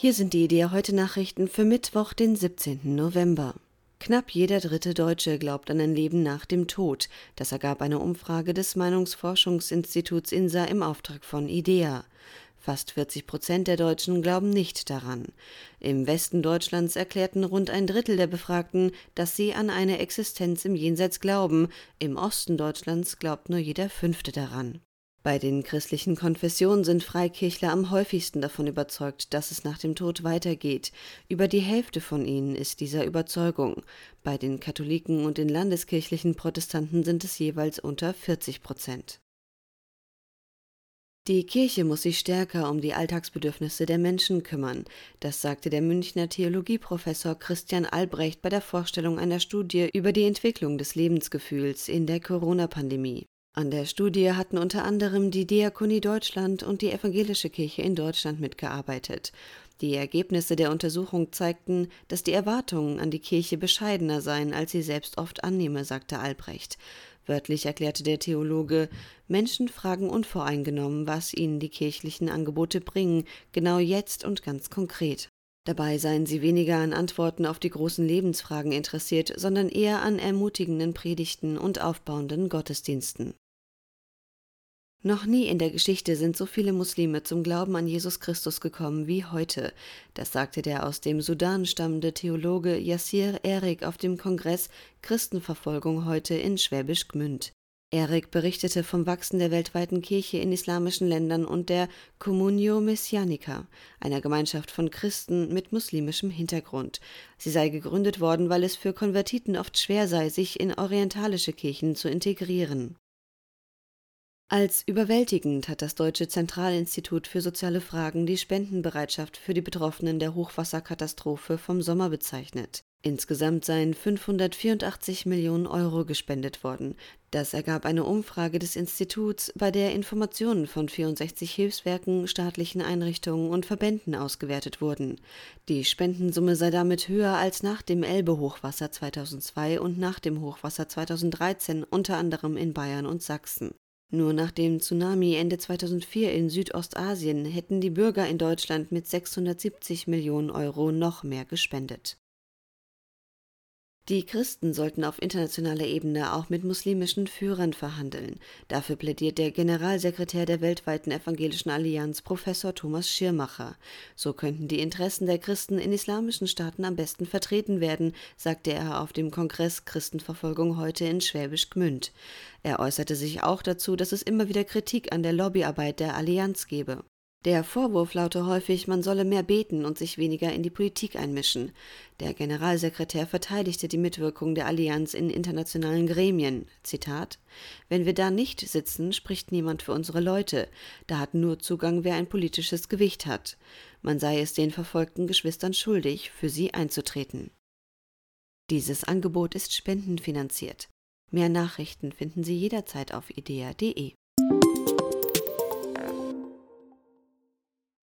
Hier sind die Idee heute Nachrichten für Mittwoch, den 17. November. Knapp jeder dritte Deutsche glaubt an ein Leben nach dem Tod. Das ergab eine Umfrage des Meinungsforschungsinstituts INSA im Auftrag von IDEA. Fast 40 Prozent der Deutschen glauben nicht daran. Im Westen Deutschlands erklärten rund ein Drittel der Befragten, dass sie an eine Existenz im Jenseits glauben. Im Osten Deutschlands glaubt nur jeder Fünfte daran. Bei den christlichen Konfessionen sind Freikirchler am häufigsten davon überzeugt, dass es nach dem Tod weitergeht. Über die Hälfte von ihnen ist dieser Überzeugung. Bei den Katholiken und den landeskirchlichen Protestanten sind es jeweils unter 40 Prozent. Die Kirche muss sich stärker um die Alltagsbedürfnisse der Menschen kümmern. Das sagte der Münchner Theologieprofessor Christian Albrecht bei der Vorstellung einer Studie über die Entwicklung des Lebensgefühls in der Corona-Pandemie. An der Studie hatten unter anderem die Diakonie Deutschland und die Evangelische Kirche in Deutschland mitgearbeitet. Die Ergebnisse der Untersuchung zeigten, dass die Erwartungen an die Kirche bescheidener seien, als sie selbst oft annehme, sagte Albrecht. Wörtlich erklärte der Theologe, Menschen fragen unvoreingenommen, was ihnen die kirchlichen Angebote bringen, genau jetzt und ganz konkret. Dabei seien sie weniger an Antworten auf die großen Lebensfragen interessiert, sondern eher an ermutigenden Predigten und aufbauenden Gottesdiensten. Noch nie in der Geschichte sind so viele Muslime zum Glauben an Jesus Christus gekommen wie heute. Das sagte der aus dem Sudan stammende Theologe Yassir Erik auf dem Kongress Christenverfolgung heute in Schwäbisch Gmünd. Erik berichtete vom Wachsen der weltweiten Kirche in islamischen Ländern und der Communio Messianica, einer Gemeinschaft von Christen mit muslimischem Hintergrund. Sie sei gegründet worden, weil es für Konvertiten oft schwer sei, sich in orientalische Kirchen zu integrieren. Als überwältigend hat das Deutsche Zentralinstitut für soziale Fragen die Spendenbereitschaft für die Betroffenen der Hochwasserkatastrophe vom Sommer bezeichnet. Insgesamt seien 584 Millionen Euro gespendet worden. Das ergab eine Umfrage des Instituts, bei der Informationen von 64 Hilfswerken, staatlichen Einrichtungen und Verbänden ausgewertet wurden. Die Spendensumme sei damit höher als nach dem Elbe-Hochwasser 2002 und nach dem Hochwasser 2013, unter anderem in Bayern und Sachsen. Nur nach dem Tsunami Ende 2004 in Südostasien hätten die Bürger in Deutschland mit 670 Millionen Euro noch mehr gespendet die Christen sollten auf internationaler Ebene auch mit muslimischen Führern verhandeln. Dafür plädiert der Generalsekretär der weltweiten evangelischen Allianz, Professor Thomas Schirmacher. So könnten die Interessen der Christen in islamischen Staaten am besten vertreten werden, sagte er auf dem Kongress Christenverfolgung heute in Schwäbisch Gmünd. Er äußerte sich auch dazu, dass es immer wieder Kritik an der Lobbyarbeit der Allianz gebe. Der Vorwurf laute häufig, man solle mehr beten und sich weniger in die Politik einmischen. Der Generalsekretär verteidigte die Mitwirkung der Allianz in internationalen Gremien. Zitat: Wenn wir da nicht sitzen, spricht niemand für unsere Leute. Da hat nur Zugang, wer ein politisches Gewicht hat. Man sei es den verfolgten Geschwistern schuldig, für sie einzutreten. Dieses Angebot ist spendenfinanziert. Mehr Nachrichten finden Sie jederzeit auf idea.de.